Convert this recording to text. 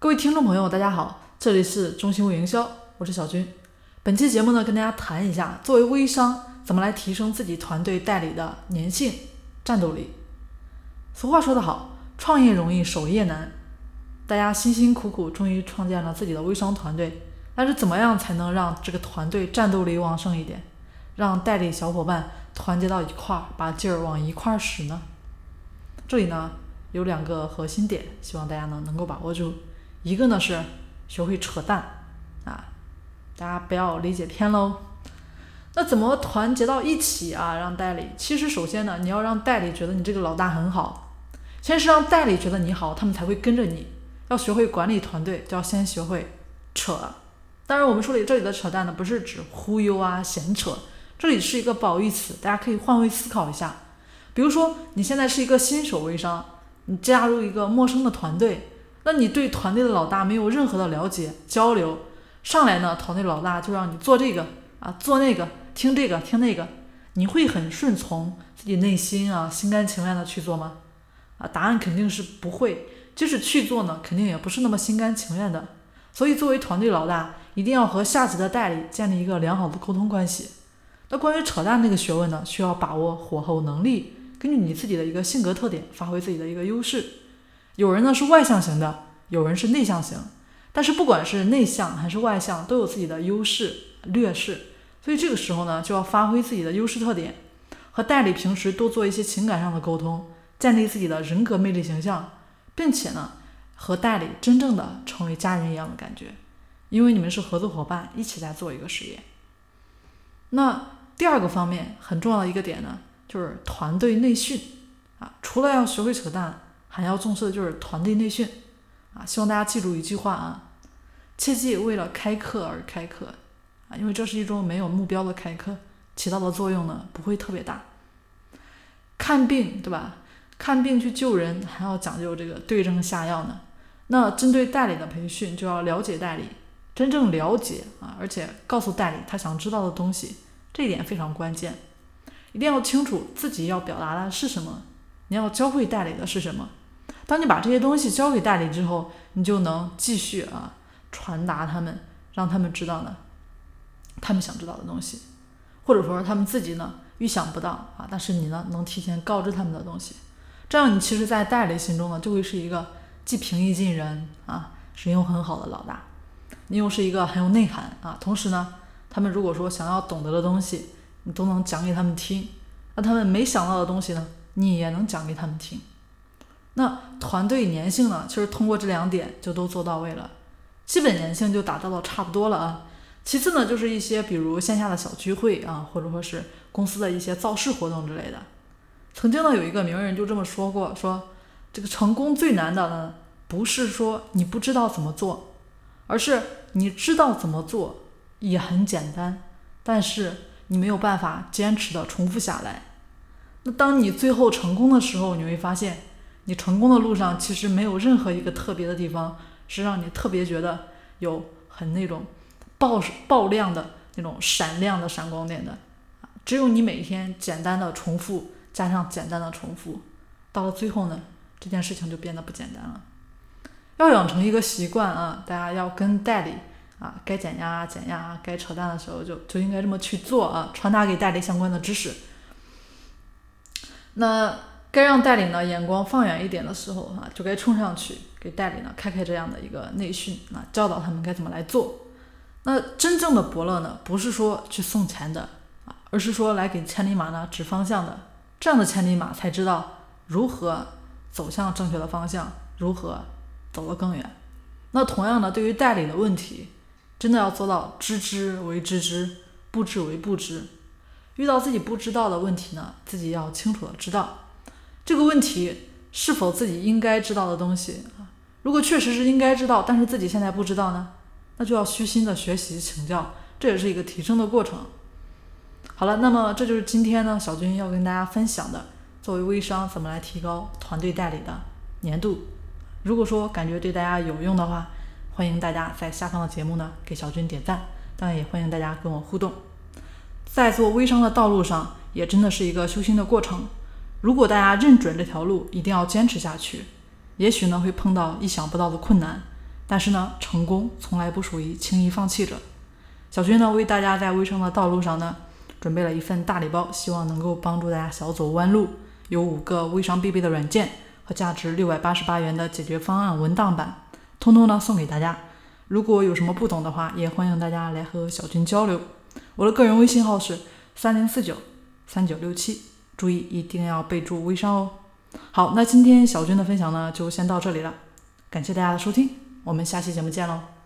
各位听众朋友，大家好，这里是中心微营销，我是小军。本期节目呢，跟大家谈一下，作为微商，怎么来提升自己团队代理的粘性、战斗力。俗话说得好，创业容易守业难。大家辛辛苦苦，终于创建了自己的微商团队，但是怎么样才能让这个团队战斗力旺盛一点，让代理小伙伴团结到一块儿，把劲儿往一块儿使呢？这里呢，有两个核心点，希望大家呢能够把握住。一个呢是学会扯淡啊，大家不要理解偏喽。那怎么团结到一起啊？让代理，其实首先呢，你要让代理觉得你这个老大很好，先是让代理觉得你好，他们才会跟着你。要学会管理团队，就要先学会扯。当然，我们说的这里的扯淡呢，不是指忽悠啊、闲扯，这里是一个褒义词，大家可以换位思考一下。比如说，你现在是一个新手微商，你加入一个陌生的团队。那你对团队的老大没有任何的了解交流，上来呢，团队老大就让你做这个啊，做那个，听这个听那个，你会很顺从自己内心啊，心甘情愿的去做吗？啊，答案肯定是不会。即使去做呢，肯定也不是那么心甘情愿的。所以作为团队老大，一定要和下级的代理建立一个良好的沟通关系。那关于扯淡那个学问呢，需要把握火候能力，根据你自己的一个性格特点，发挥自己的一个优势。有人呢是外向型的，有人是内向型，但是不管是内向还是外向，都有自己的优势劣势，所以这个时候呢，就要发挥自己的优势特点，和代理平时多做一些情感上的沟通，建立自己的人格魅力形象，并且呢，和代理真正的成为家人一样的感觉，因为你们是合作伙伴，一起在做一个事业。那第二个方面很重要的一个点呢，就是团队内训啊，除了要学会扯淡。还要重视的就是团队内训啊！希望大家记住一句话啊，切记为了开课而开课啊，因为这是一种没有目标的开课，起到的作用呢不会特别大。看病对吧？看病去救人还要讲究这个对症下药呢。那针对代理的培训，就要了解代理，真正了解啊，而且告诉代理他想知道的东西，这一点非常关键，一定要清楚自己要表达的是什么，你要教会代理的是什么。当你把这些东西交给代理之后，你就能继续啊传达他们，让他们知道呢，他们想知道的东西，或者说他们自己呢预想不到啊，但是你呢能提前告知他们的东西，这样你其实，在代理心中呢就会是一个既平易近人啊，人又很好的老大，你又是一个很有内涵啊，同时呢，他们如果说想要懂得的东西，你都能讲给他们听，那他们没想到的东西呢，你也能讲给他们听。那团队粘性呢？其实通过这两点就都做到位了，基本粘性就达到了差不多了啊。其次呢，就是一些比如线下的小聚会啊，或者说是公司的一些造势活动之类的。曾经呢，有一个名人就这么说过，说这个成功最难的呢，不是说你不知道怎么做，而是你知道怎么做也很简单，但是你没有办法坚持的重复下来。当你最后成功的时候，你会发现。你成功的路上其实没有任何一个特别的地方是让你特别觉得有很那种爆爆亮的那种闪亮的闪光点的只有你每天简单的重复加上简单的重复，到了最后呢，这件事情就变得不简单了。要养成一个习惯啊，大家要跟代理啊，该减压减压，该扯淡的时候就就应该这么去做啊，传达给代理相关的知识。那。该让代理呢眼光放远一点的时候啊，就该冲上去给代理呢开开这样的一个内训啊，教导他们该怎么来做。那真正的伯乐呢，不是说去送钱的啊，而是说来给千里马呢指方向的。这样的千里马才知道如何走向正确的方向，如何走得更远。那同样呢，对于代理的问题，真的要做到知之为知之，不知为不知。遇到自己不知道的问题呢，自己要清楚的知道。这个问题是否自己应该知道的东西啊？如果确实是应该知道，但是自己现在不知道呢？那就要虚心的学习请教，这也是一个提升的过程。好了，那么这就是今天呢，小军要跟大家分享的，作为微商怎么来提高团队代理的粘度。如果说感觉对大家有用的话，欢迎大家在下方的节目呢给小军点赞，当然也欢迎大家跟我互动。在做微商的道路上，也真的是一个修心的过程。如果大家认准这条路，一定要坚持下去。也许呢会碰到意想不到的困难，但是呢，成功从来不属于轻易放弃者。小军呢，为大家在微商的道路上呢，准备了一份大礼包，希望能够帮助大家少走弯路。有五个微商必备的软件和价值六百八十八元的解决方案文档版，通通呢送给大家。如果有什么不懂的话，也欢迎大家来和小军交流。我的个人微信号是三零四九三九六七，注意一定要备注微商哦。好，那今天小军的分享呢，就先到这里了。感谢大家的收听，我们下期节目见喽。